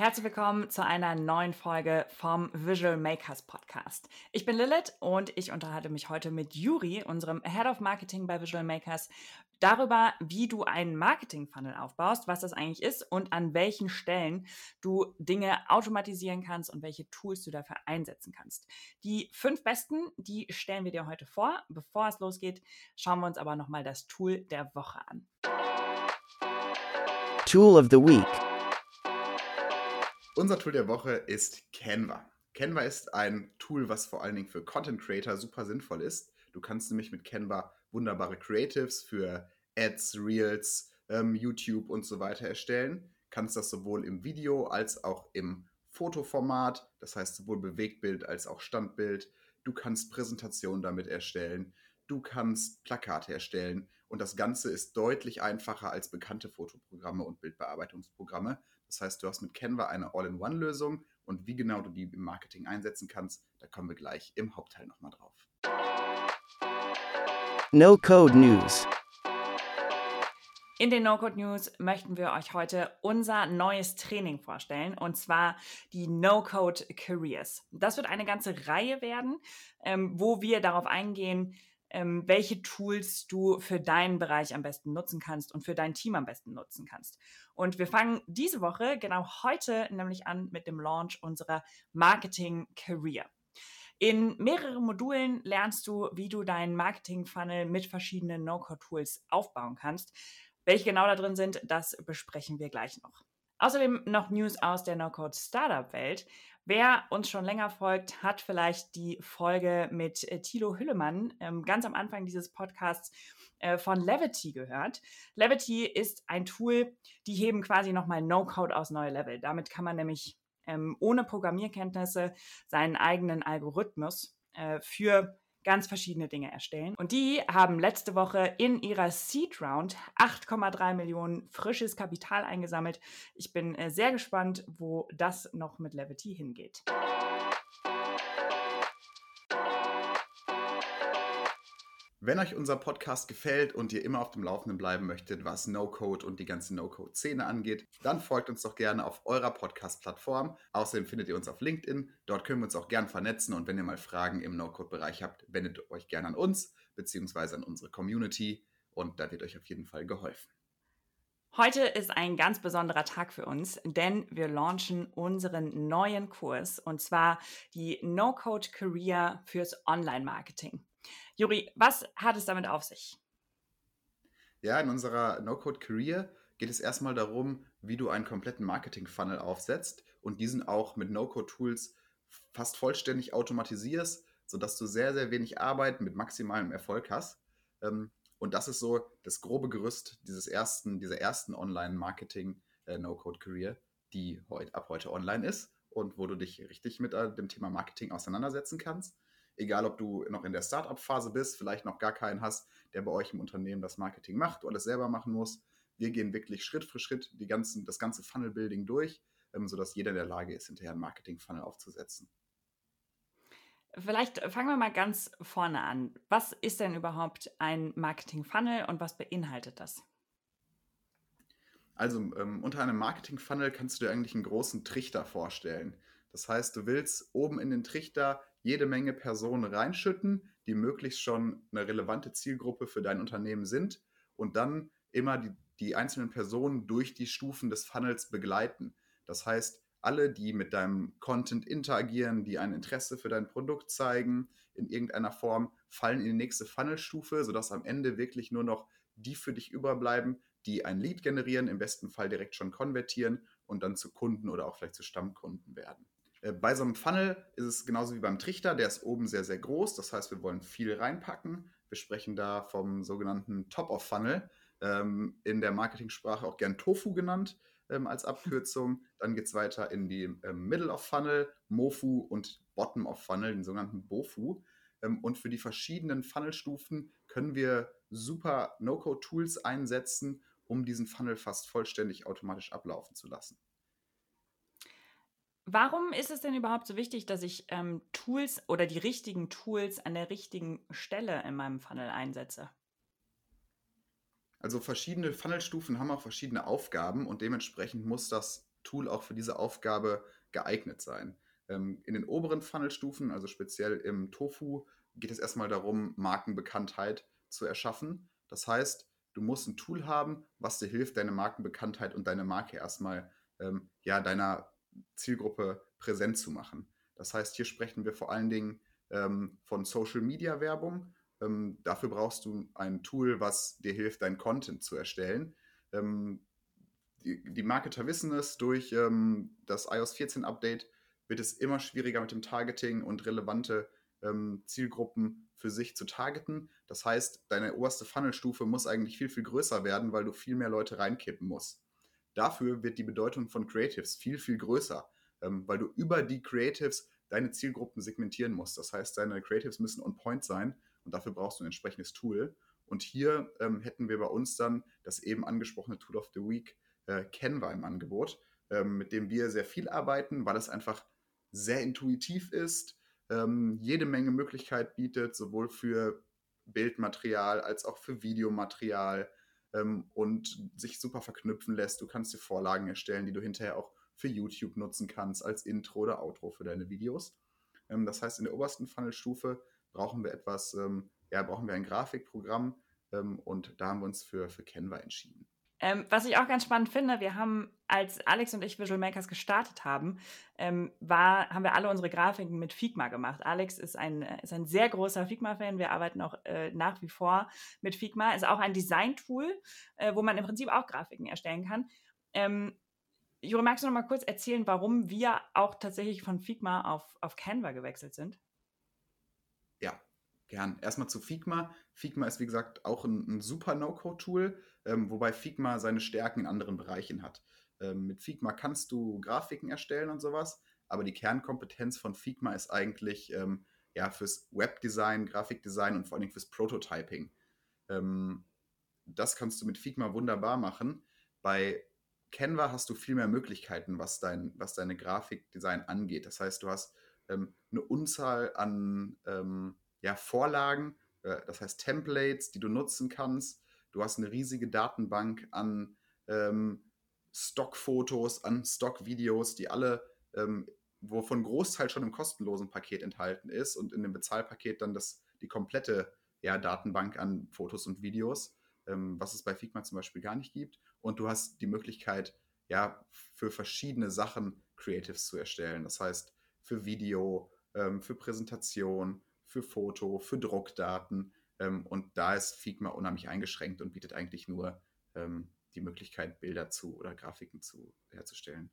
Herzlich willkommen zu einer neuen Folge vom Visual Makers Podcast. Ich bin Lilith und ich unterhalte mich heute mit Juri, unserem Head of Marketing bei Visual Makers, darüber, wie du einen Marketing-Funnel aufbaust, was das eigentlich ist und an welchen Stellen du Dinge automatisieren kannst und welche Tools du dafür einsetzen kannst. Die fünf besten, die stellen wir dir heute vor. Bevor es losgeht, schauen wir uns aber nochmal das Tool der Woche an. Tool of the Week. Unser Tool der Woche ist Canva. Canva ist ein Tool, was vor allen Dingen für Content Creator super sinnvoll ist. Du kannst nämlich mit Canva wunderbare Creatives für Ads, Reels, ähm, YouTube und so weiter erstellen. Kannst das sowohl im Video als auch im Fotoformat, das heißt sowohl Bewegtbild als auch Standbild. Du kannst Präsentationen damit erstellen. Du kannst Plakate erstellen. Und das Ganze ist deutlich einfacher als bekannte Fotoprogramme und Bildbearbeitungsprogramme. Das heißt, du hast mit Canva eine All-in-One-Lösung und wie genau du die im Marketing einsetzen kannst, da kommen wir gleich im Hauptteil nochmal drauf. No Code News. In den No-Code News möchten wir euch heute unser neues Training vorstellen und zwar die No-Code Careers. Das wird eine ganze Reihe werden, ähm, wo wir darauf eingehen, ähm, welche Tools du für deinen Bereich am besten nutzen kannst und für dein Team am besten nutzen kannst. Und wir fangen diese Woche, genau heute, nämlich an mit dem Launch unserer Marketing Career. In mehreren Modulen lernst du, wie du deinen Marketing-Funnel mit verschiedenen No-Code-Tools aufbauen kannst. Welche genau da drin sind, das besprechen wir gleich noch. Außerdem noch News aus der No-Code-Startup-Welt. Wer uns schon länger folgt, hat vielleicht die Folge mit äh, Thilo Hüllemann ähm, ganz am Anfang dieses Podcasts äh, von Levity gehört. Levity ist ein Tool, die heben quasi nochmal No-Code aus neue Level. Damit kann man nämlich ähm, ohne Programmierkenntnisse seinen eigenen Algorithmus äh, für ganz verschiedene Dinge erstellen. Und die haben letzte Woche in ihrer Seed Round 8,3 Millionen frisches Kapital eingesammelt. Ich bin äh, sehr gespannt, wo das noch mit Levity hingeht. Wenn euch unser Podcast gefällt und ihr immer auf dem Laufenden bleiben möchtet, was No-Code und die ganze No-Code-Szene angeht, dann folgt uns doch gerne auf eurer Podcast-Plattform. Außerdem findet ihr uns auf LinkedIn. Dort können wir uns auch gern vernetzen und wenn ihr mal Fragen im No-Code-Bereich habt, wendet euch gerne an uns bzw. an unsere Community und da wird euch auf jeden Fall geholfen. Heute ist ein ganz besonderer Tag für uns, denn wir launchen unseren neuen Kurs und zwar die No-Code Career fürs Online-Marketing. Juri, was hat es damit auf sich? Ja, in unserer No-Code Career geht es erstmal darum, wie du einen kompletten Marketing-Funnel aufsetzt und diesen auch mit No-Code-Tools fast vollständig automatisierst, sodass du sehr, sehr wenig Arbeit mit maximalem Erfolg hast. Ähm, und das ist so das grobe Gerüst dieses ersten, dieser ersten Online-Marketing-No-Code-Career, äh, die ab heute online ist und wo du dich richtig mit äh, dem Thema Marketing auseinandersetzen kannst egal ob du noch in der Startup-Phase bist, vielleicht noch gar keinen hast, der bei euch im Unternehmen das Marketing macht oder es selber machen muss. Wir gehen wirklich Schritt für Schritt die ganzen, das ganze Funnel-Building durch, ähm, sodass jeder in der Lage ist, hinterher einen Marketing-Funnel aufzusetzen. Vielleicht fangen wir mal ganz vorne an. Was ist denn überhaupt ein Marketing-Funnel und was beinhaltet das? Also ähm, unter einem Marketing-Funnel kannst du dir eigentlich einen großen Trichter vorstellen. Das heißt, du willst oben in den Trichter jede Menge Personen reinschütten, die möglichst schon eine relevante Zielgruppe für dein Unternehmen sind und dann immer die, die einzelnen Personen durch die Stufen des Funnels begleiten. Das heißt, alle, die mit deinem Content interagieren, die ein Interesse für dein Produkt zeigen, in irgendeiner Form, fallen in die nächste Funnelstufe, sodass am Ende wirklich nur noch die für dich überbleiben, die ein Lead generieren, im besten Fall direkt schon konvertieren und dann zu Kunden oder auch vielleicht zu Stammkunden werden. Äh, bei so einem Funnel ist es genauso wie beim Trichter, der ist oben sehr, sehr groß. Das heißt, wir wollen viel reinpacken. Wir sprechen da vom sogenannten Top-of-Funnel, ähm, in der Marketingsprache auch gern Tofu genannt ähm, als Abkürzung. Dann geht es weiter in die ähm, Middle-of-Funnel, Mofu und Bottom-of-Funnel, den sogenannten Bofu. Ähm, und für die verschiedenen Funnelstufen können wir super No-Code-Tools einsetzen, um diesen Funnel fast vollständig automatisch ablaufen zu lassen. Warum ist es denn überhaupt so wichtig, dass ich ähm, Tools oder die richtigen Tools an der richtigen Stelle in meinem Funnel einsetze? Also verschiedene Funnelstufen haben auch verschiedene Aufgaben und dementsprechend muss das Tool auch für diese Aufgabe geeignet sein. Ähm, in den oberen Funnelstufen, also speziell im Tofu, geht es erstmal darum, Markenbekanntheit zu erschaffen. Das heißt, du musst ein Tool haben, was dir hilft, deine Markenbekanntheit und deine Marke erstmal ähm, ja, deiner Zielgruppe präsent zu machen. Das heißt, hier sprechen wir vor allen Dingen ähm, von Social Media Werbung. Ähm, dafür brauchst du ein Tool, was dir hilft, deinen Content zu erstellen. Ähm, die, die, Marketer wissen es, durch ähm, das iOS 14 Update wird es immer schwieriger mit dem Targeting und relevante ähm, Zielgruppen für sich zu targeten. Das heißt, deine oberste Funnelstufe muss eigentlich viel, viel größer werden, weil du viel mehr Leute reinkippen musst. Dafür wird die Bedeutung von Creatives viel, viel größer, ähm, weil du über die Creatives deine Zielgruppen segmentieren musst. Das heißt, deine Creatives müssen on point sein und dafür brauchst du ein entsprechendes Tool. Und hier ähm, hätten wir bei uns dann das eben angesprochene Tool of the Week äh, Canva im Angebot, ähm, mit dem wir sehr viel arbeiten, weil es einfach sehr intuitiv ist, ähm, jede Menge Möglichkeit bietet, sowohl für Bildmaterial als auch für Videomaterial ähm, und sich super verknüpfen lässt. Du kannst dir Vorlagen erstellen, die du hinterher auch für YouTube nutzen kannst, als Intro oder Outro für deine Videos. Ähm, das heißt, in der obersten Funnelstufe brauchen wir etwas, ähm, ja, brauchen wir ein Grafikprogramm ähm, und da haben wir uns für, für Canva entschieden. Ähm, was ich auch ganz spannend finde, wir haben, als Alex und ich Visual Makers gestartet haben, ähm, war, haben wir alle unsere Grafiken mit Figma gemacht. Alex ist ein, ist ein sehr großer Figma-Fan. Wir arbeiten auch äh, nach wie vor mit Figma. Ist auch ein Design-Tool, äh, wo man im Prinzip auch Grafiken erstellen kann. Ähm, Jure, magst du noch mal kurz erzählen, warum wir auch tatsächlich von Figma auf, auf Canva gewechselt sind? Gern. Erstmal zu Figma. Figma ist, wie gesagt, auch ein, ein super No-Code-Tool, ähm, wobei Figma seine Stärken in anderen Bereichen hat. Ähm, mit Figma kannst du Grafiken erstellen und sowas, aber die Kernkompetenz von Figma ist eigentlich ähm, ja, fürs Webdesign, Grafikdesign und vor allem fürs Prototyping. Ähm, das kannst du mit Figma wunderbar machen. Bei Canva hast du viel mehr Möglichkeiten, was, dein, was deine Grafikdesign angeht. Das heißt, du hast ähm, eine Unzahl an ähm, ja, Vorlagen, äh, das heißt Templates, die du nutzen kannst. Du hast eine riesige Datenbank an ähm, Stockfotos, an Stockvideos, die alle, ähm, wovon Großteil schon im kostenlosen Paket enthalten ist und in dem Bezahlpaket dann das, die komplette ja, Datenbank an Fotos und Videos, ähm, was es bei Figma zum Beispiel gar nicht gibt. Und du hast die Möglichkeit, ja, für verschiedene Sachen Creatives zu erstellen. Das heißt, für Video, ähm, für Präsentation, für Foto, für Druckdaten. Ähm, und da ist Figma unheimlich eingeschränkt und bietet eigentlich nur ähm, die Möglichkeit, Bilder zu oder Grafiken zu herzustellen.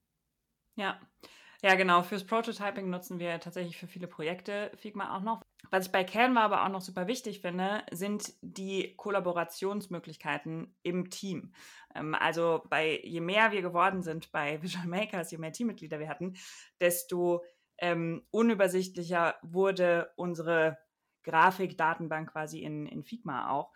Ja. Ja, genau. Fürs Prototyping nutzen wir tatsächlich für viele Projekte Figma auch noch. Was ich bei Canva aber auch noch super wichtig finde, sind die Kollaborationsmöglichkeiten im Team. Ähm, also bei je mehr wir geworden sind bei Visual Makers, je mehr Teammitglieder wir hatten, desto ähm, unübersichtlicher wurde unsere Grafikdatenbank quasi in, in Figma auch.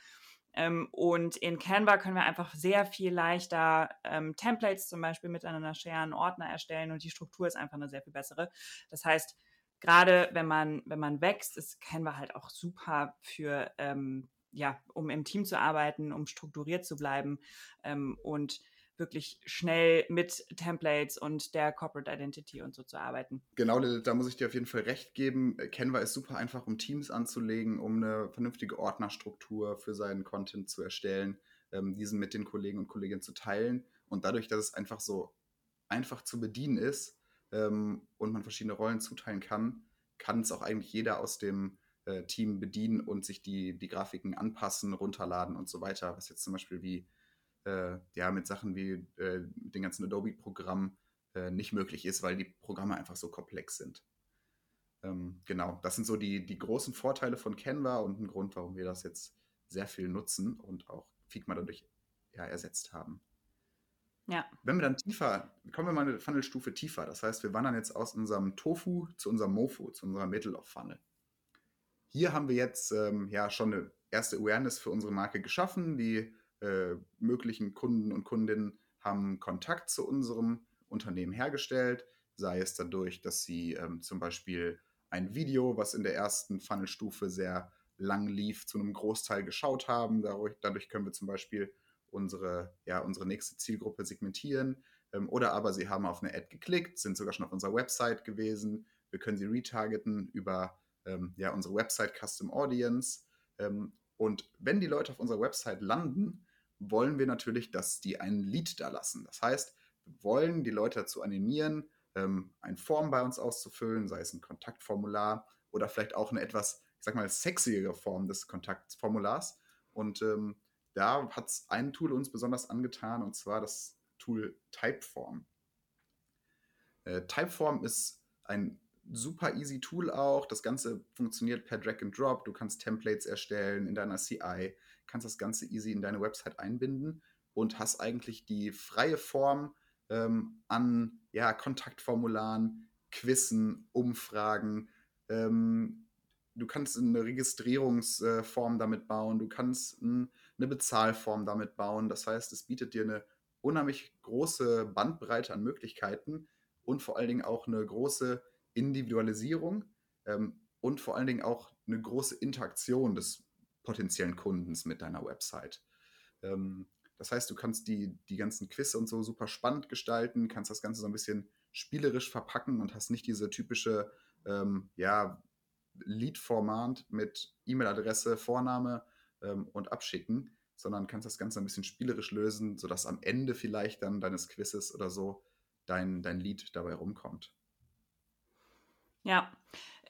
Ähm, und in Canva können wir einfach sehr viel leichter ähm, Templates zum Beispiel miteinander scheren, Ordner erstellen und die Struktur ist einfach eine sehr viel bessere. Das heißt, gerade wenn man, wenn man wächst, ist Canva halt auch super für, ähm, ja, um im Team zu arbeiten, um strukturiert zu bleiben ähm, und wirklich schnell mit Templates und der Corporate Identity und so zu arbeiten. Genau, da muss ich dir auf jeden Fall recht geben. Canva ist super einfach, um Teams anzulegen, um eine vernünftige Ordnerstruktur für seinen Content zu erstellen, ähm, diesen mit den Kollegen und Kolleginnen zu teilen. Und dadurch, dass es einfach so einfach zu bedienen ist ähm, und man verschiedene Rollen zuteilen kann, kann es auch eigentlich jeder aus dem äh, Team bedienen und sich die, die Grafiken anpassen, runterladen und so weiter, was jetzt zum Beispiel wie äh, ja mit Sachen wie äh, den ganzen Adobe-Programmen äh, nicht möglich ist, weil die Programme einfach so komplex sind. Ähm, genau, das sind so die, die großen Vorteile von Canva und ein Grund, warum wir das jetzt sehr viel nutzen und auch Figma dadurch ja, ersetzt haben. Ja. Wenn wir dann tiefer, kommen wir mal eine Funnelstufe tiefer. Das heißt, wir wandern jetzt aus unserem Tofu zu unserem Mofu, zu unserer Middle of Funnel. Hier haben wir jetzt ähm, ja schon eine erste Awareness für unsere Marke geschaffen. Die äh, möglichen Kunden und Kundinnen haben Kontakt zu unserem Unternehmen hergestellt, sei es dadurch, dass sie ähm, zum Beispiel ein Video, was in der ersten Funnelstufe sehr lang lief, zu einem Großteil geschaut haben. Dadurch, dadurch können wir zum Beispiel unsere, ja, unsere nächste Zielgruppe segmentieren. Ähm, oder aber sie haben auf eine Ad geklickt, sind sogar schon auf unserer Website gewesen. Wir können sie retargeten über ähm, ja, unsere Website Custom Audience. Ähm, und wenn die Leute auf unserer Website landen, wollen wir natürlich, dass die ein Lead da lassen. Das heißt, wir wollen die Leute dazu animieren, ähm, ein Form bei uns auszufüllen, sei es ein Kontaktformular oder vielleicht auch eine etwas, ich sag mal, sexyere Form des Kontaktformulars. Und ähm, da hat ein Tool uns besonders angetan, und zwar das Tool Typeform. Äh, Typeform ist ein super easy Tool auch. Das Ganze funktioniert per Drag and Drop. Du kannst Templates erstellen in deiner CI, kannst das Ganze easy in deine Website einbinden und hast eigentlich die freie Form ähm, an ja, Kontaktformularen, Quizzen, Umfragen. Ähm, du kannst eine Registrierungsform damit bauen, du kannst ein, eine Bezahlform damit bauen. Das heißt, es bietet dir eine unheimlich große Bandbreite an Möglichkeiten und vor allen Dingen auch eine große Individualisierung ähm, und vor allen Dingen auch eine große Interaktion des potenziellen Kundens mit deiner Website. Ähm, das heißt, du kannst die, die ganzen Quiz und so super spannend gestalten, kannst das Ganze so ein bisschen spielerisch verpacken und hast nicht diese typische ähm, ja, Lead-Format mit E-Mail-Adresse, Vorname ähm, und Abschicken, sondern kannst das Ganze ein bisschen spielerisch lösen, sodass am Ende vielleicht dann deines Quizzes oder so dein, dein Lead dabei rumkommt. Ja,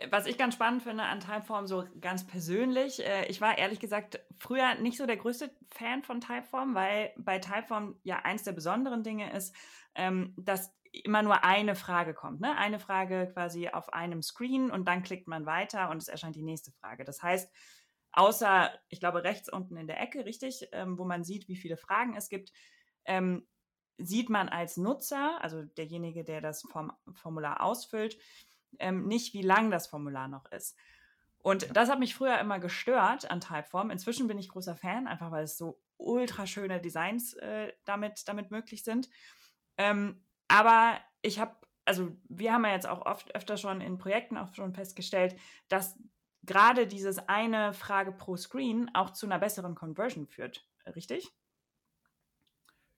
was ich ganz spannend finde an Typeform, so ganz persönlich, äh, ich war ehrlich gesagt früher nicht so der größte Fan von Typeform, weil bei Typeform ja eins der besonderen Dinge ist, ähm, dass immer nur eine Frage kommt. Ne? Eine Frage quasi auf einem Screen und dann klickt man weiter und es erscheint die nächste Frage. Das heißt, außer, ich glaube, rechts unten in der Ecke, richtig, ähm, wo man sieht, wie viele Fragen es gibt, ähm, sieht man als Nutzer, also derjenige, der das Form Formular ausfüllt, ähm, nicht, wie lang das Formular noch ist. Und das hat mich früher immer gestört an Typeform. Inzwischen bin ich großer Fan, einfach weil es so ultra schöne Designs äh, damit, damit möglich sind. Ähm, aber ich habe, also wir haben ja jetzt auch oft öfter schon in Projekten auch schon festgestellt, dass gerade dieses eine Frage pro Screen auch zu einer besseren Conversion führt. Richtig?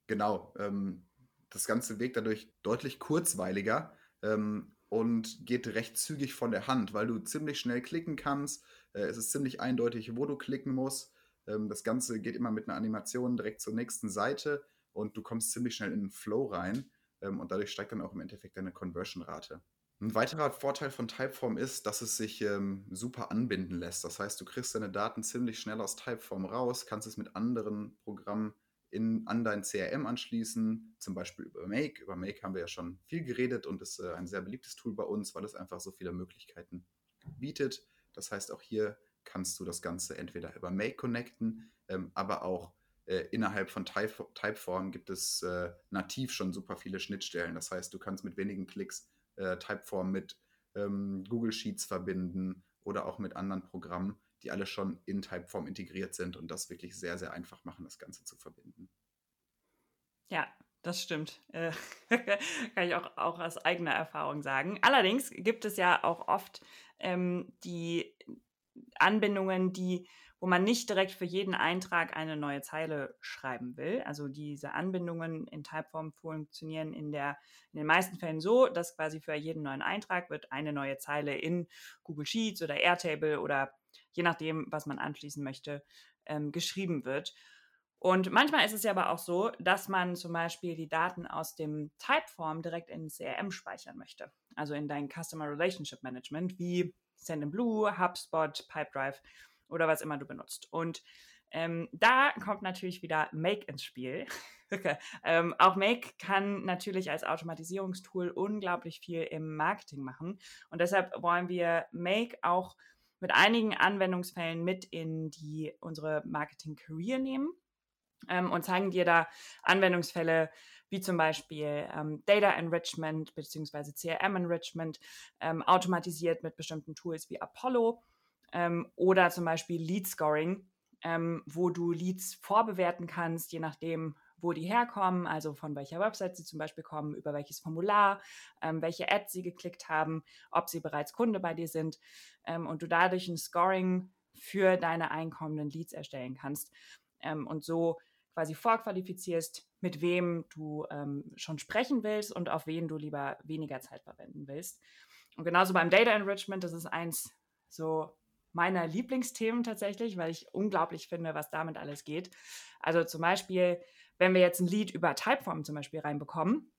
Genau. Ähm, das ganze Weg dadurch deutlich kurzweiliger. Ähm, und geht recht zügig von der Hand, weil du ziemlich schnell klicken kannst. Äh, es ist ziemlich eindeutig, wo du klicken musst. Ähm, das Ganze geht immer mit einer Animation direkt zur nächsten Seite und du kommst ziemlich schnell in den Flow rein ähm, und dadurch steigt dann auch im Endeffekt deine Conversion-Rate. Ein weiterer Vorteil von Typeform ist, dass es sich ähm, super anbinden lässt. Das heißt, du kriegst deine Daten ziemlich schnell aus Typeform raus, kannst es mit anderen Programmen in, an dein CRM anschließen, zum Beispiel über Make. Über Make haben wir ja schon viel geredet und ist äh, ein sehr beliebtes Tool bei uns, weil es einfach so viele Möglichkeiten bietet. Das heißt, auch hier kannst du das Ganze entweder über Make connecten, ähm, aber auch äh, innerhalb von Type, Typeform gibt es äh, nativ schon super viele Schnittstellen. Das heißt, du kannst mit wenigen Klicks äh, Typeform mit ähm, Google Sheets verbinden oder auch mit anderen Programmen die alle schon in Typeform integriert sind und das wirklich sehr, sehr einfach machen, das Ganze zu verbinden. Ja, das stimmt. Äh, kann ich auch, auch aus eigener Erfahrung sagen. Allerdings gibt es ja auch oft ähm, die Anbindungen, die, wo man nicht direkt für jeden Eintrag eine neue Zeile schreiben will. Also diese Anbindungen in Typeform funktionieren in, der, in den meisten Fällen so, dass quasi für jeden neuen Eintrag wird eine neue Zeile in Google Sheets oder Airtable oder je nachdem, was man anschließen möchte, ähm, geschrieben wird. Und manchmal ist es ja aber auch so, dass man zum Beispiel die Daten aus dem Typeform direkt in CRM speichern möchte. Also in dein Customer Relationship Management wie Sendinblue, HubSpot, Pipedrive oder was immer du benutzt. Und ähm, da kommt natürlich wieder Make ins Spiel. okay. ähm, auch Make kann natürlich als Automatisierungstool unglaublich viel im Marketing machen. Und deshalb wollen wir Make auch mit einigen Anwendungsfällen mit in die unsere Marketing Career nehmen ähm, und zeigen dir da Anwendungsfälle wie zum Beispiel ähm, Data Enrichment bzw. CRM Enrichment, ähm, automatisiert mit bestimmten Tools wie Apollo ähm, oder zum Beispiel Lead Scoring, ähm, wo du Leads vorbewerten kannst, je nachdem, wo die herkommen, also von welcher Website sie zum Beispiel kommen, über welches Formular, ähm, welche Ads sie geklickt haben, ob sie bereits Kunde bei dir sind ähm, und du dadurch ein Scoring für deine einkommenden Leads erstellen kannst ähm, und so quasi vorqualifizierst, mit wem du ähm, schon sprechen willst und auf wen du lieber weniger Zeit verwenden willst. Und genauso beim Data Enrichment, das ist eins so meiner Lieblingsthemen tatsächlich, weil ich unglaublich finde, was damit alles geht. Also zum Beispiel, wenn wir jetzt ein Lied über Typeform zum Beispiel reinbekommen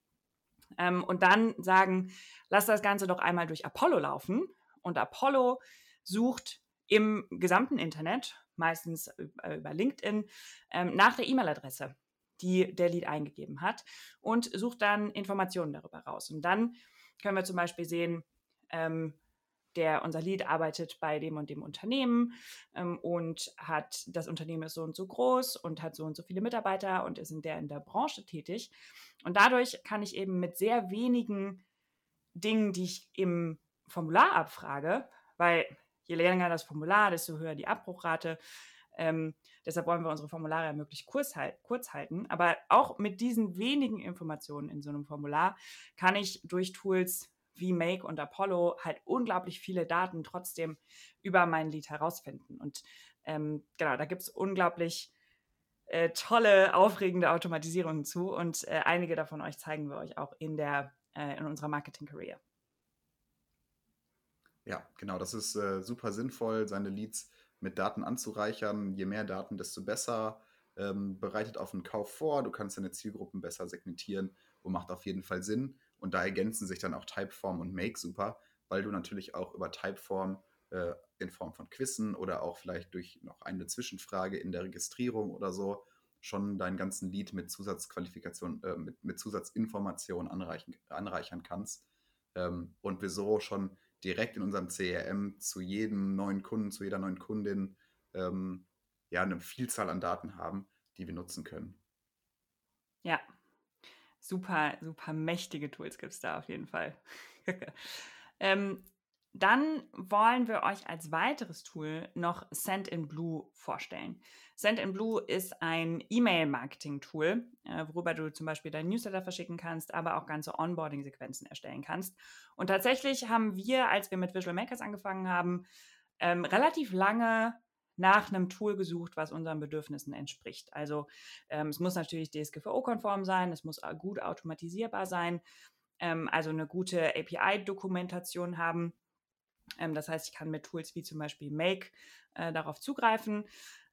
ähm, und dann sagen, lass das Ganze doch einmal durch Apollo laufen und Apollo sucht im gesamten Internet, meistens über LinkedIn, ähm, nach der E-Mail-Adresse, die der Lead eingegeben hat und sucht dann Informationen darüber raus. Und dann können wir zum Beispiel sehen, ähm, der unser Lead arbeitet bei dem und dem Unternehmen ähm, und hat das Unternehmen ist so und so groß und hat so und so viele Mitarbeiter und ist in der in der Branche tätig. Und dadurch kann ich eben mit sehr wenigen Dingen, die ich im Formular abfrage, weil je länger das Formular, desto höher die Abbruchrate. Ähm, deshalb wollen wir unsere Formulare ja möglichst kurz, halt, kurz halten. Aber auch mit diesen wenigen Informationen in so einem Formular kann ich durch Tools wie Make und Apollo halt unglaublich viele Daten trotzdem über mein Lied herausfinden. Und ähm, genau, da gibt es unglaublich äh, tolle, aufregende Automatisierungen zu. Und äh, einige davon euch zeigen wir euch auch in, der, äh, in unserer Marketing-Career. Ja, genau, das ist äh, super sinnvoll, seine Leads mit Daten anzureichern. Je mehr Daten, desto besser. Ähm, bereitet auf einen Kauf vor, du kannst deine Zielgruppen besser segmentieren und macht auf jeden Fall Sinn. Und da ergänzen sich dann auch Typeform und Make super, weil du natürlich auch über Typeform äh, in Form von Quizzen oder auch vielleicht durch noch eine Zwischenfrage in der Registrierung oder so schon deinen ganzen Lead mit Zusatzqualifikation, äh, mit, mit Zusatzinformationen anreichern kannst. Ähm, und wir so schon direkt in unserem CRM zu jedem neuen Kunden, zu jeder neuen Kundin ähm, ja eine Vielzahl an Daten haben, die wir nutzen können. Ja, super, super mächtige Tools gibt es da auf jeden Fall. ähm, dann wollen wir euch als weiteres Tool noch Send in Blue vorstellen. Send in Blue ist ein E-Mail-Marketing-Tool, äh, worüber du zum Beispiel deinen Newsletter verschicken kannst, aber auch ganze Onboarding-Sequenzen erstellen kannst. Und tatsächlich haben wir, als wir mit Visual Makers angefangen haben, ähm, relativ lange nach einem Tool gesucht, was unseren Bedürfnissen entspricht. Also ähm, es muss natürlich DSGVO-konform sein, es muss gut automatisierbar sein, ähm, also eine gute API-Dokumentation haben. Ähm, das heißt, ich kann mit Tools wie zum Beispiel Make äh, darauf zugreifen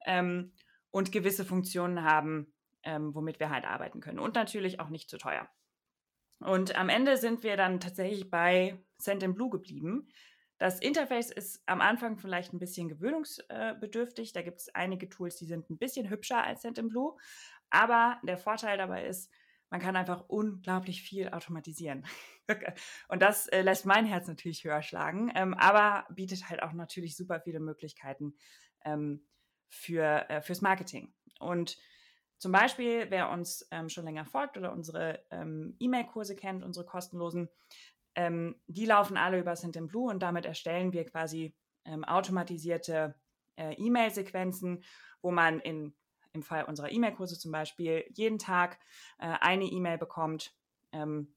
ähm, und gewisse Funktionen haben, ähm, womit wir halt arbeiten können. Und natürlich auch nicht zu teuer. Und am Ende sind wir dann tatsächlich bei Send in Blue geblieben, das Interface ist am Anfang vielleicht ein bisschen gewöhnungsbedürftig. Da gibt es einige Tools, die sind ein bisschen hübscher als Sendinblue. Aber der Vorteil dabei ist, man kann einfach unglaublich viel automatisieren. Und das äh, lässt mein Herz natürlich höher schlagen, ähm, aber bietet halt auch natürlich super viele Möglichkeiten ähm, für, äh, fürs Marketing. Und zum Beispiel, wer uns ähm, schon länger folgt oder unsere ähm, E-Mail-Kurse kennt, unsere kostenlosen, ähm, die laufen alle über Blue und damit erstellen wir quasi ähm, automatisierte äh, E-Mail-Sequenzen, wo man in, im Fall unserer E-Mail-Kurse zum Beispiel jeden Tag äh, eine E-Mail bekommt ähm,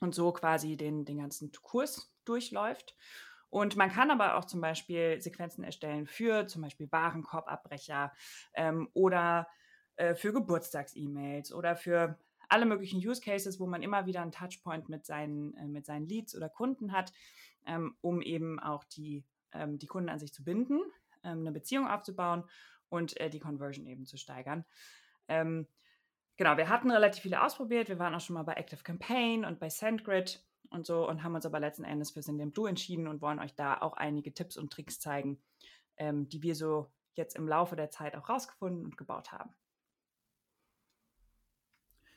und so quasi den, den ganzen Kurs durchläuft. Und man kann aber auch zum Beispiel Sequenzen erstellen für zum Beispiel Warenkorbabbrecher ähm, oder äh, für Geburtstags-E-Mails oder für alle möglichen Use Cases, wo man immer wieder einen Touchpoint mit seinen, äh, mit seinen Leads oder Kunden hat, ähm, um eben auch die, ähm, die Kunden an sich zu binden, ähm, eine Beziehung aufzubauen und äh, die Conversion eben zu steigern. Ähm, genau, wir hatten relativ viele ausprobiert. Wir waren auch schon mal bei Active Campaign und bei SendGrid und so und haben uns aber letzten Endes für Send Blue entschieden und wollen euch da auch einige Tipps und Tricks zeigen, ähm, die wir so jetzt im Laufe der Zeit auch rausgefunden und gebaut haben.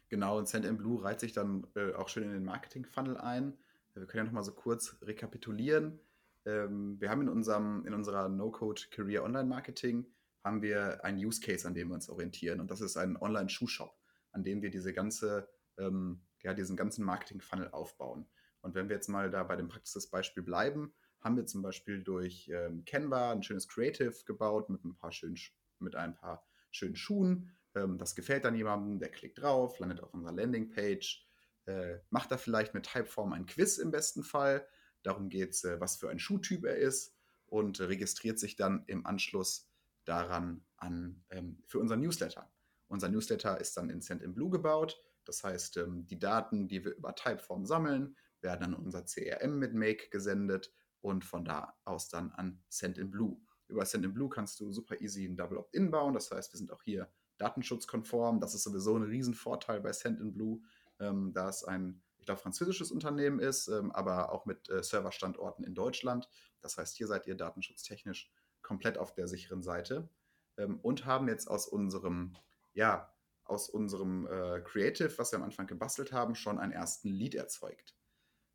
Genau, und Send Blue reiht sich dann äh, auch schön in den Marketing-Funnel ein. Wir können ja nochmal so kurz rekapitulieren. Ähm, wir haben in, unserem, in unserer No-Code Career Online Marketing haben wir einen Use Case, an dem wir uns orientieren. Und das ist ein Online-Schuhshop, an dem wir diese ganze, ähm, ja, diesen ganzen Marketing-Funnel aufbauen. Und wenn wir jetzt mal da bei dem Praxisbeispiel bleiben, haben wir zum Beispiel durch ähm, Canva ein schönes Creative gebaut mit ein paar schönen, mit ein paar schönen Schuhen ähm, das gefällt dann jemandem, der klickt drauf, landet auf unserer Landingpage, äh, macht da vielleicht mit Typeform ein Quiz im besten Fall. Darum geht es, äh, was für ein Schuhtyp er ist und registriert sich dann im Anschluss daran an, ähm, für unseren Newsletter. Unser Newsletter ist dann in Send in Blue gebaut. Das heißt, ähm, die Daten, die wir über Typeform sammeln, werden an unser CRM mit Make gesendet und von da aus dann an Send in Blue. Über Send in Blue kannst du super easy ein Double Opt-in bauen. Das heißt, wir sind auch hier datenschutzkonform. Das ist sowieso ein Riesenvorteil bei Send Blue, ähm, da es ein, ich glaube, französisches Unternehmen ist, ähm, aber auch mit äh, Serverstandorten in Deutschland. Das heißt, hier seid ihr datenschutztechnisch komplett auf der sicheren Seite ähm, und haben jetzt aus unserem, ja, aus unserem äh, Creative, was wir am Anfang gebastelt haben, schon einen ersten Lead erzeugt.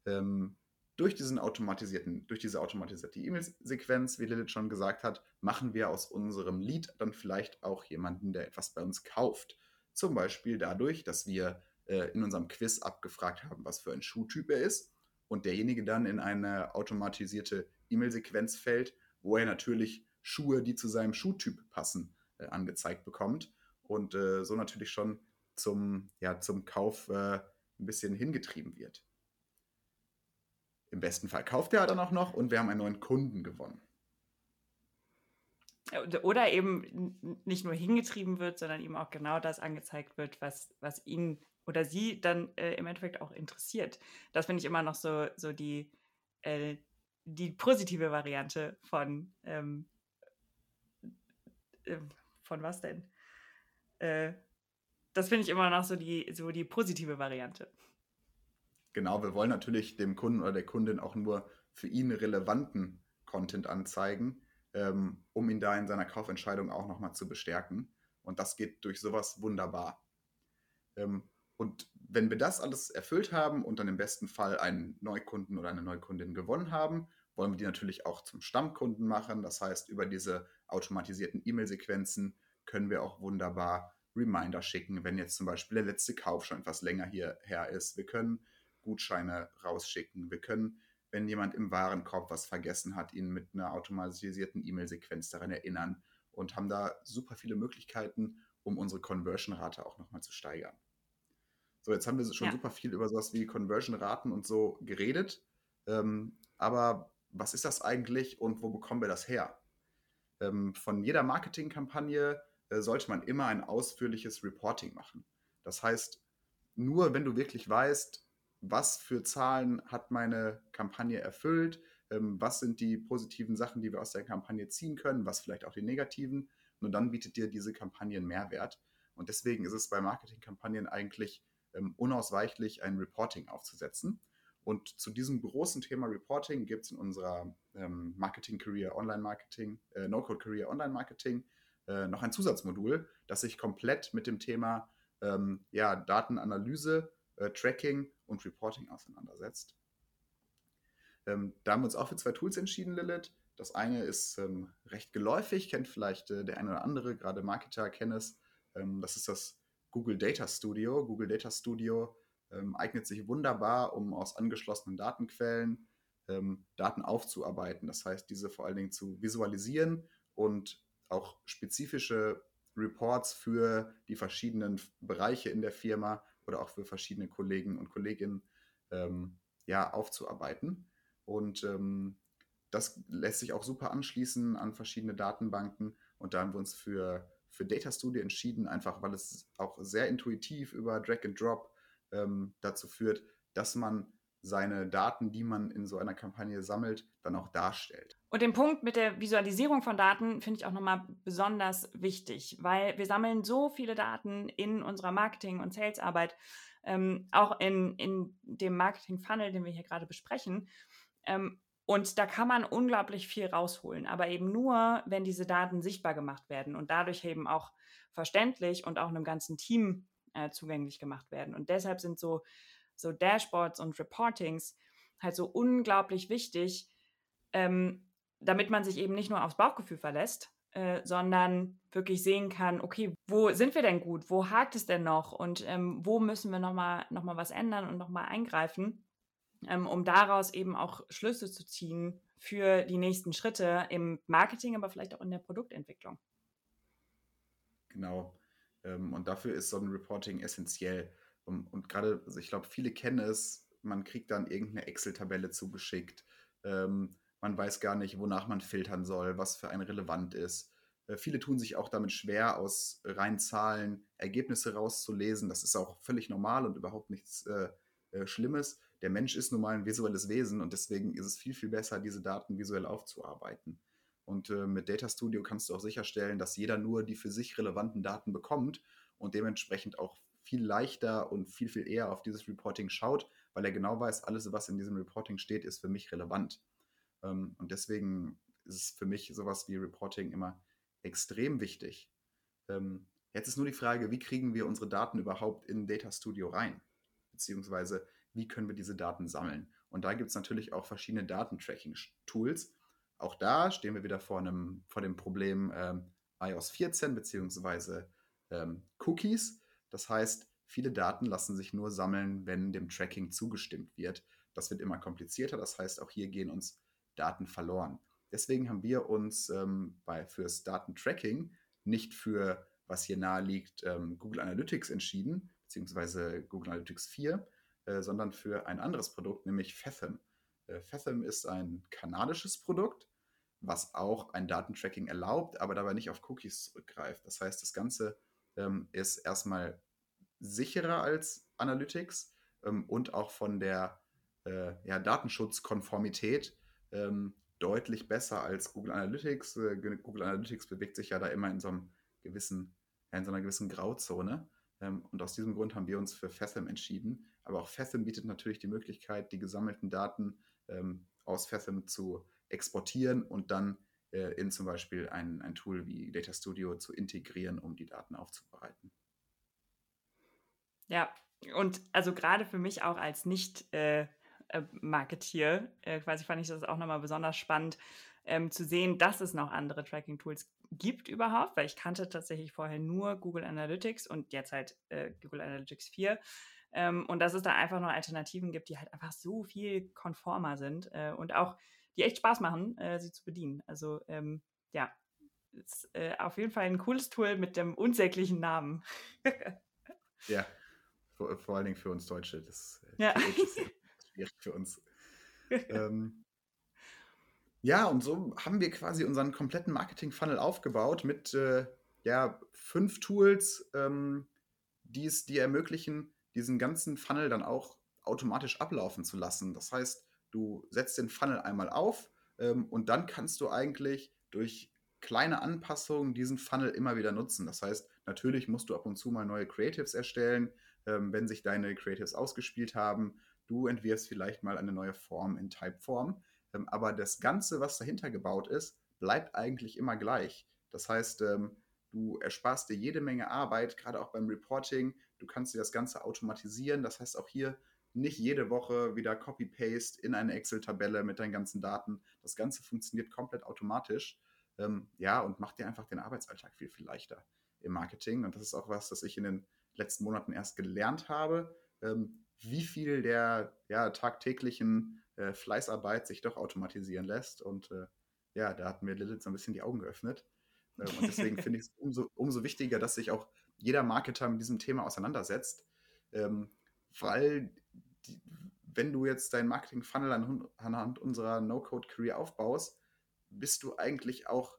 Ähm, durch, diesen automatisierten, durch diese automatisierte E-Mail-Sequenz, wie Lilith schon gesagt hat, machen wir aus unserem Lead dann vielleicht auch jemanden, der etwas bei uns kauft. Zum Beispiel dadurch, dass wir äh, in unserem Quiz abgefragt haben, was für ein Schuhtyp er ist und derjenige dann in eine automatisierte E-Mail-Sequenz fällt, wo er natürlich Schuhe, die zu seinem Schuhtyp passen, äh, angezeigt bekommt und äh, so natürlich schon zum, ja, zum Kauf äh, ein bisschen hingetrieben wird. Im besten Fall kauft er dann auch noch und wir haben einen neuen Kunden gewonnen. Oder eben nicht nur hingetrieben wird, sondern ihm auch genau das angezeigt wird, was, was ihn oder sie dann äh, im Endeffekt auch interessiert. Das finde ich immer noch so, so die, äh, die positive Variante von, ähm, äh, von was denn? Äh, das finde ich immer noch so die, so die positive Variante. Genau, wir wollen natürlich dem Kunden oder der Kundin auch nur für ihn relevanten Content anzeigen, ähm, um ihn da in seiner Kaufentscheidung auch nochmal zu bestärken. Und das geht durch sowas wunderbar. Ähm, und wenn wir das alles erfüllt haben und dann im besten Fall einen Neukunden oder eine Neukundin gewonnen haben, wollen wir die natürlich auch zum Stammkunden machen. Das heißt, über diese automatisierten E-Mail-Sequenzen können wir auch wunderbar Reminder schicken, wenn jetzt zum Beispiel der letzte Kauf schon etwas länger hierher ist. Wir können Gutscheine rausschicken. Wir können, wenn jemand im Warenkorb was vergessen hat, ihn mit einer automatisierten E-Mail-Sequenz daran erinnern und haben da super viele Möglichkeiten, um unsere Conversion-Rate auch nochmal zu steigern. So, jetzt haben wir schon ja. super viel über sowas wie Conversion-Raten und so geredet. Ähm, aber was ist das eigentlich und wo bekommen wir das her? Ähm, von jeder Marketingkampagne äh, sollte man immer ein ausführliches Reporting machen. Das heißt, nur wenn du wirklich weißt, was für Zahlen hat meine Kampagne erfüllt, ähm, was sind die positiven Sachen, die wir aus der Kampagne ziehen können, was vielleicht auch die negativen, nur dann bietet dir diese Kampagne einen Mehrwert. Und deswegen ist es bei Marketingkampagnen eigentlich ähm, unausweichlich, ein Reporting aufzusetzen. Und zu diesem großen Thema Reporting gibt es in unserer ähm, Marketing Career Online Marketing, äh, No-Code Career Online Marketing äh, noch ein Zusatzmodul, das sich komplett mit dem Thema ähm, ja, Datenanalyse, äh, Tracking und Reporting auseinandersetzt. Ähm, da haben wir uns auch für zwei Tools entschieden, Lilith. Das eine ist ähm, recht geläufig, kennt vielleicht äh, der eine oder andere, gerade Marketer kennen es. Ähm, das ist das Google Data Studio. Google Data Studio ähm, eignet sich wunderbar, um aus angeschlossenen Datenquellen ähm, Daten aufzuarbeiten. Das heißt, diese vor allen Dingen zu visualisieren und auch spezifische Reports für die verschiedenen Bereiche in der Firma oder auch für verschiedene Kollegen und Kolleginnen ähm, ja, aufzuarbeiten. Und ähm, das lässt sich auch super anschließen an verschiedene Datenbanken. Und da haben wir uns für, für Data Studio entschieden, einfach weil es auch sehr intuitiv über Drag and Drop ähm, dazu führt, dass man seine Daten, die man in so einer Kampagne sammelt, dann auch darstellt. Und den Punkt mit der Visualisierung von Daten finde ich auch nochmal besonders wichtig, weil wir sammeln so viele Daten in unserer Marketing- und Salesarbeit, ähm, auch in, in dem Marketing-Funnel, den wir hier gerade besprechen. Ähm, und da kann man unglaublich viel rausholen, aber eben nur, wenn diese Daten sichtbar gemacht werden und dadurch eben auch verständlich und auch einem ganzen Team äh, zugänglich gemacht werden. Und deshalb sind so, so Dashboards und Reportings halt so unglaublich wichtig, ähm, damit man sich eben nicht nur aufs Bauchgefühl verlässt, äh, sondern wirklich sehen kann, okay, wo sind wir denn gut, wo hakt es denn noch und ähm, wo müssen wir nochmal noch mal was ändern und nochmal eingreifen, ähm, um daraus eben auch Schlüsse zu ziehen für die nächsten Schritte im Marketing, aber vielleicht auch in der Produktentwicklung. Genau. Ähm, und dafür ist so ein Reporting essentiell. Und, und gerade, also ich glaube, viele kennen es, man kriegt dann irgendeine Excel-Tabelle zugeschickt. Ähm, man weiß gar nicht, wonach man filtern soll, was für einen relevant ist. Äh, viele tun sich auch damit schwer, aus reinen Zahlen Ergebnisse rauszulesen. Das ist auch völlig normal und überhaupt nichts äh, äh, Schlimmes. Der Mensch ist nun mal ein visuelles Wesen und deswegen ist es viel, viel besser, diese Daten visuell aufzuarbeiten. Und äh, mit Data Studio kannst du auch sicherstellen, dass jeder nur die für sich relevanten Daten bekommt und dementsprechend auch viel leichter und viel, viel eher auf dieses Reporting schaut, weil er genau weiß, alles, was in diesem Reporting steht, ist für mich relevant. Ähm, und deswegen ist es für mich sowas wie Reporting immer extrem wichtig. Ähm, jetzt ist nur die Frage, wie kriegen wir unsere Daten überhaupt in Data Studio rein? Beziehungsweise, wie können wir diese Daten sammeln? Und da gibt es natürlich auch verschiedene Datentracking-Tools. Auch da stehen wir wieder vor, einem, vor dem Problem ähm, iOS 14 beziehungsweise ähm, Cookies. Das heißt, viele Daten lassen sich nur sammeln, wenn dem Tracking zugestimmt wird. Das wird immer komplizierter. Das heißt, auch hier gehen uns Daten verloren. Deswegen haben wir uns ähm, bei, fürs Datentracking nicht für, was hier nahe liegt, ähm, Google Analytics entschieden, beziehungsweise Google Analytics 4, äh, sondern für ein anderes Produkt, nämlich Fathom. Äh, Fathom ist ein kanadisches Produkt, was auch ein Datentracking erlaubt, aber dabei nicht auf Cookies zurückgreift. Das heißt, das Ganze ähm, ist erstmal sicherer als Analytics ähm, und auch von der äh, ja, Datenschutzkonformität ähm, deutlich besser als Google Analytics. Äh, Google Analytics bewegt sich ja da immer in so, einem gewissen, in so einer gewissen Grauzone. Ähm, und aus diesem Grund haben wir uns für Fathom entschieden. Aber auch Fathom bietet natürlich die Möglichkeit, die gesammelten Daten ähm, aus Fathom zu exportieren und dann äh, in zum Beispiel ein, ein Tool wie Data Studio zu integrieren, um die Daten aufzubereiten. Ja, und also gerade für mich auch als nicht äh, äh, äh, quasi fand ich das auch nochmal besonders spannend ähm, zu sehen, dass es noch andere Tracking-Tools gibt überhaupt, weil ich kannte tatsächlich vorher nur Google Analytics und jetzt halt äh, Google Analytics 4. Ähm, und dass es da einfach noch Alternativen gibt, die halt einfach so viel konformer sind äh, und auch die echt Spaß machen, äh, sie zu bedienen. Also ähm, ja, ist äh, auf jeden Fall ein cooles Tool mit dem unsäglichen Namen. ja, vor, vor, allen Dingen für uns Deutsche. Das, äh, ja. ist schwierig für uns. ähm, ja, und so haben wir quasi unseren kompletten Marketing-Funnel aufgebaut mit äh, ja, fünf Tools, ähm, die es dir ermöglichen, diesen ganzen Funnel dann auch automatisch ablaufen zu lassen. Das heißt, du setzt den Funnel einmal auf ähm, und dann kannst du eigentlich durch kleine Anpassungen diesen Funnel immer wieder nutzen. Das heißt, natürlich musst du ab und zu mal neue Creatives erstellen, ähm, wenn sich deine Creatives ausgespielt haben. Du entwirfst vielleicht mal eine neue Form in Typeform. Ähm, aber das Ganze, was dahinter gebaut ist, bleibt eigentlich immer gleich. Das heißt, ähm, du ersparst dir jede Menge Arbeit, gerade auch beim Reporting. Du kannst dir das Ganze automatisieren. Das heißt, auch hier nicht jede Woche wieder Copy-Paste in eine Excel-Tabelle mit deinen ganzen Daten. Das Ganze funktioniert komplett automatisch. Ähm, ja, und macht dir einfach den Arbeitsalltag viel, viel leichter im Marketing. Und das ist auch was, das ich in den letzten Monaten erst gelernt habe, ähm, wie viel der ja, tagtäglichen äh, Fleißarbeit sich doch automatisieren lässt. Und äh, ja, da hat mir Lilith so ein bisschen die Augen geöffnet. Ähm, und deswegen finde ich es umso, umso wichtiger, dass sich auch jeder Marketer mit diesem Thema auseinandersetzt. Ähm, weil die, wenn du jetzt dein Marketing-Funnel an, anhand unserer No-Code-Career aufbaust, bist du eigentlich auch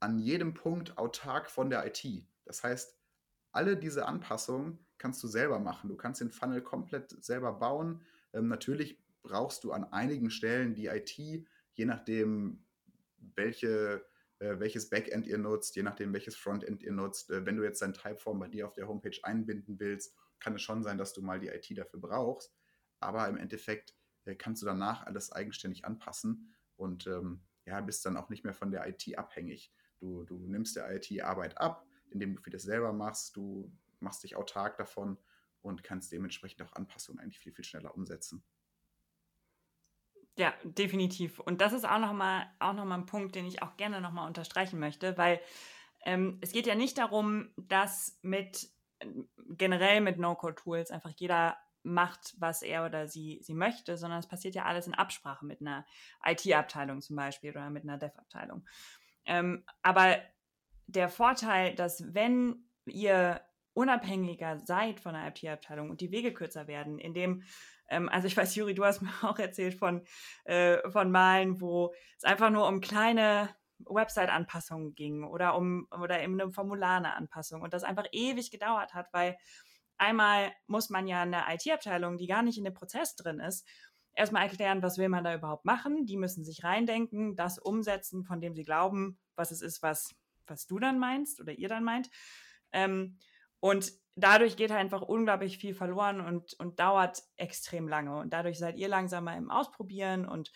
an jedem Punkt autark von der IT. Das heißt, alle diese Anpassungen kannst du selber machen. Du kannst den Funnel komplett selber bauen. Ähm, natürlich brauchst du an einigen Stellen die IT, je nachdem, welche, äh, welches Backend ihr nutzt, je nachdem, welches Frontend ihr nutzt. Äh, wenn du jetzt dein Typeform bei dir auf der Homepage einbinden willst, kann es schon sein, dass du mal die IT dafür brauchst. Aber im Endeffekt äh, kannst du danach alles eigenständig anpassen und ähm, ja, bist dann auch nicht mehr von der IT abhängig. Du, du nimmst der IT Arbeit ab, indem du vieles selber machst, du machst dich autark davon und kannst dementsprechend auch Anpassungen eigentlich viel, viel schneller umsetzen. Ja, definitiv. Und das ist auch nochmal noch ein Punkt, den ich auch gerne nochmal unterstreichen möchte, weil ähm, es geht ja nicht darum, dass mit generell mit No-Code-Tools einfach jeder macht, was er oder sie, sie möchte, sondern es passiert ja alles in Absprache mit einer IT-Abteilung zum Beispiel oder mit einer Dev-Abteilung. Ähm, aber der Vorteil, dass wenn ihr unabhängiger seid von der IT-Abteilung und die Wege kürzer werden, indem, ähm, also ich weiß, Juri, du hast mir auch erzählt von, äh, von Malen, wo es einfach nur um kleine Website-Anpassungen ging oder um oder eben eine Formular-Anpassung und das einfach ewig gedauert hat, weil einmal muss man ja eine IT-Abteilung, die gar nicht in dem Prozess drin ist, erstmal erklären, was will man da überhaupt machen. Die müssen sich reindenken, das umsetzen, von dem sie glauben, was es ist, was, was du dann meinst oder ihr dann meint. Ähm, und dadurch geht halt einfach unglaublich viel verloren und, und dauert extrem lange. Und dadurch seid ihr langsamer im Ausprobieren und,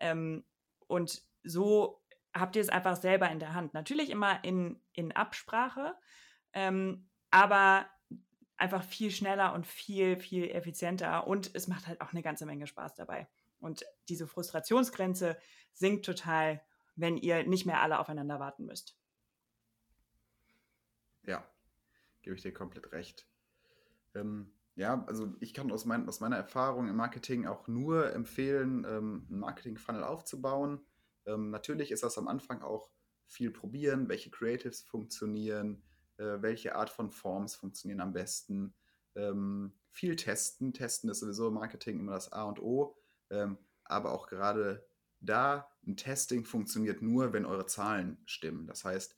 ähm, und so habt ihr es einfach selber in der Hand. Natürlich immer in, in Absprache, ähm, aber einfach viel schneller und viel, viel effizienter und es macht halt auch eine ganze Menge Spaß dabei. Und diese Frustrationsgrenze sinkt total, wenn ihr nicht mehr alle aufeinander warten müsst. Ja, gebe ich dir komplett recht. Ähm, ja, also ich kann aus, mein, aus, meiner Erfahrung im Marketing auch nur empfehlen, ähm, einen Marketing-Funnel aufzubauen. Ähm, natürlich ist das am Anfang auch viel probieren, welche Creatives funktionieren, äh, welche Art von Forms funktionieren am besten. Ähm, viel testen. Testen ist sowieso im Marketing immer das A und O. Ähm, aber auch gerade da, ein Testing funktioniert nur, wenn eure Zahlen stimmen. Das heißt,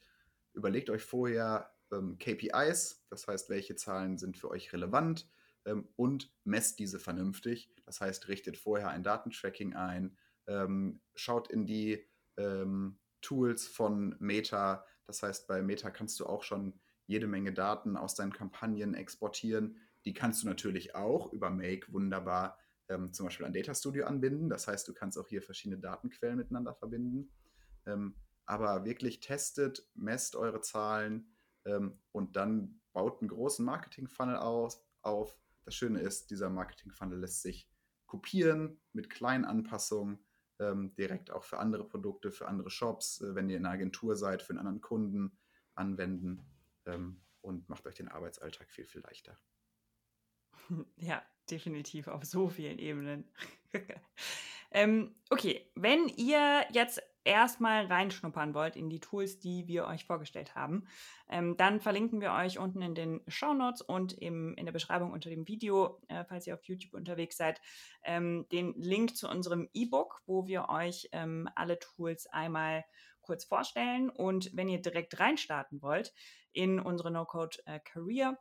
überlegt euch vorher ähm, KPIs, das heißt, welche Zahlen sind für euch relevant ähm, und messt diese vernünftig. Das heißt, richtet vorher ein Datentracking ein, ähm, schaut in die ähm, Tools von Meta. Das heißt, bei Meta kannst du auch schon jede Menge Daten aus deinen Kampagnen exportieren. Die kannst du natürlich auch über Make wunderbar ähm, zum Beispiel an Data Studio anbinden. Das heißt, du kannst auch hier verschiedene Datenquellen miteinander verbinden. Ähm, aber wirklich testet, messt eure Zahlen ähm, und dann baut einen großen Marketing-Funnel auf, auf. Das Schöne ist, dieser Marketing-Funnel lässt sich kopieren mit kleinen Anpassungen, ähm, direkt auch für andere Produkte, für andere Shops, äh, wenn ihr in einer Agentur seid, für einen anderen Kunden anwenden ähm, und macht euch den Arbeitsalltag viel, viel leichter. Ja, definitiv auf so vielen Ebenen. ähm, okay, wenn ihr jetzt erstmal reinschnuppern wollt in die Tools, die wir euch vorgestellt haben, ähm, dann verlinken wir euch unten in den Show Notes und im, in der Beschreibung unter dem Video, äh, falls ihr auf YouTube unterwegs seid, ähm, den Link zu unserem E-Book, wo wir euch ähm, alle Tools einmal kurz vorstellen. Und wenn ihr direkt reinstarten wollt in unsere No-Code äh, Career,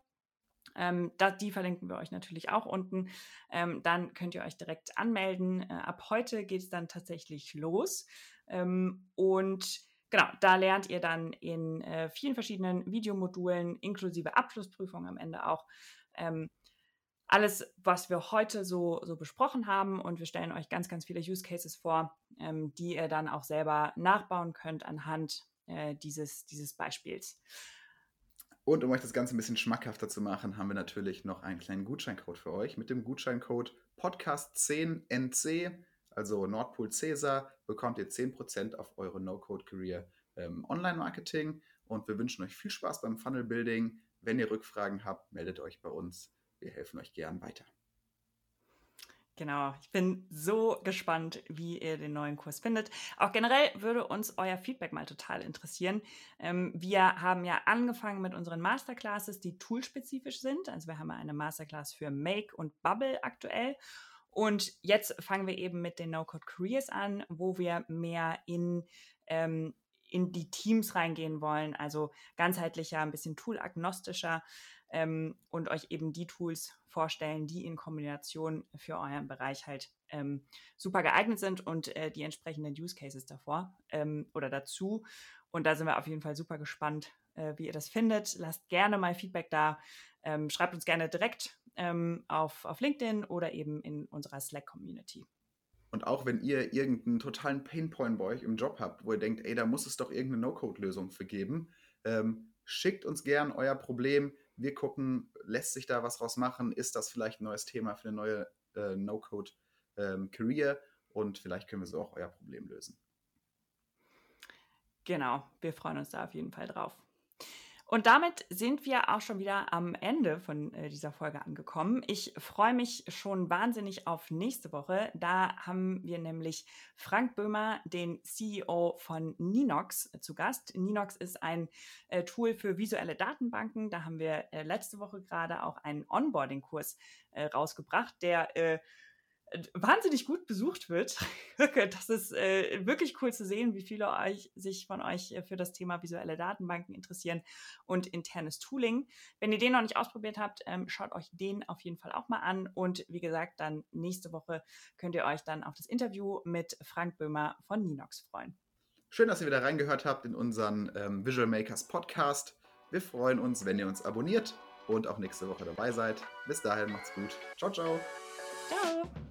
ähm, da, die verlinken wir euch natürlich auch unten. Ähm, dann könnt ihr euch direkt anmelden. Äh, ab heute geht es dann tatsächlich los. Ähm, und genau, da lernt ihr dann in äh, vielen verschiedenen Videomodulen, inklusive Abschlussprüfung am Ende auch, ähm, alles, was wir heute so, so besprochen haben. Und wir stellen euch ganz, ganz viele Use Cases vor, ähm, die ihr dann auch selber nachbauen könnt anhand äh, dieses, dieses Beispiels. Und um euch das Ganze ein bisschen schmackhafter zu machen, haben wir natürlich noch einen kleinen Gutscheincode für euch. Mit dem Gutscheincode Podcast10NC, also Nordpol Cäsar, bekommt ihr 10% auf eure No-Code-Career ähm, Online-Marketing. Und wir wünschen euch viel Spaß beim Funnel-Building. Wenn ihr Rückfragen habt, meldet euch bei uns. Wir helfen euch gern weiter. Genau, ich bin so gespannt, wie ihr den neuen Kurs findet. Auch generell würde uns euer Feedback mal total interessieren. Ähm, wir haben ja angefangen mit unseren Masterclasses, die toolspezifisch sind. Also wir haben eine Masterclass für Make und Bubble aktuell. Und jetzt fangen wir eben mit den No-Code Careers an, wo wir mehr in, ähm, in die Teams reingehen wollen. Also ganzheitlicher, ein bisschen toolagnostischer ähm, und euch eben die Tools vorstellen, die in Kombination für euren Bereich halt ähm, super geeignet sind und äh, die entsprechenden Use Cases davor ähm, oder dazu. Und da sind wir auf jeden Fall super gespannt, äh, wie ihr das findet. Lasst gerne mal Feedback da. Ähm, schreibt uns gerne direkt ähm, auf, auf LinkedIn oder eben in unserer Slack-Community. Und auch wenn ihr irgendeinen totalen Painpoint bei euch im Job habt, wo ihr denkt, ey, da muss es doch irgendeine No-Code-Lösung für geben, ähm, schickt uns gern euer Problem wir gucken, lässt sich da was draus machen? Ist das vielleicht ein neues Thema für eine neue äh, No-Code-Career? Ähm, und vielleicht können wir so auch euer Problem lösen. Genau, wir freuen uns da auf jeden Fall drauf. Und damit sind wir auch schon wieder am Ende von äh, dieser Folge angekommen. Ich freue mich schon wahnsinnig auf nächste Woche. Da haben wir nämlich Frank Böhmer, den CEO von Ninox, äh, zu Gast. Ninox ist ein äh, Tool für visuelle Datenbanken. Da haben wir letzte Woche gerade auch einen Onboarding-Kurs rausgebracht, der wahnsinnig gut besucht wird. das ist äh, wirklich cool zu sehen, wie viele euch, sich von euch äh, für das Thema visuelle Datenbanken interessieren und internes Tooling. Wenn ihr den noch nicht ausprobiert habt, ähm, schaut euch den auf jeden Fall auch mal an. Und wie gesagt, dann nächste Woche könnt ihr euch dann auf das Interview mit Frank Böhmer von Ninox freuen. Schön, dass ihr wieder reingehört habt in unseren ähm, Visual Makers Podcast. Wir freuen uns, wenn ihr uns abonniert und auch nächste Woche dabei seid. Bis dahin, macht's gut. Ciao, ciao. Ciao.